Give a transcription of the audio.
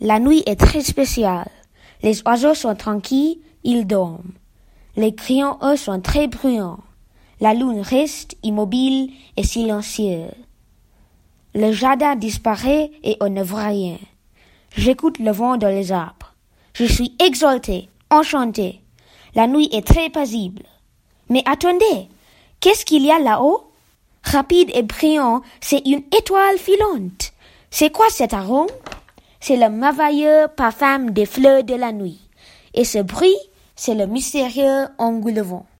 La nuit est très spéciale. Les oiseaux sont tranquilles, ils dorment. Les crayons, eux, sont très bruyants. La lune reste immobile et silencieuse. Le jardin disparaît et on ne voit rien. J'écoute le vent dans les arbres. Je suis exalté, enchanté. La nuit est très paisible. Mais attendez, qu'est-ce qu'il y a là-haut? Rapide et brillant, c'est une étoile filante. C'est quoi cet arôme? C'est le merveilleux parfum des fleurs de la nuit. Et ce bruit, c'est le mystérieux engoulevent.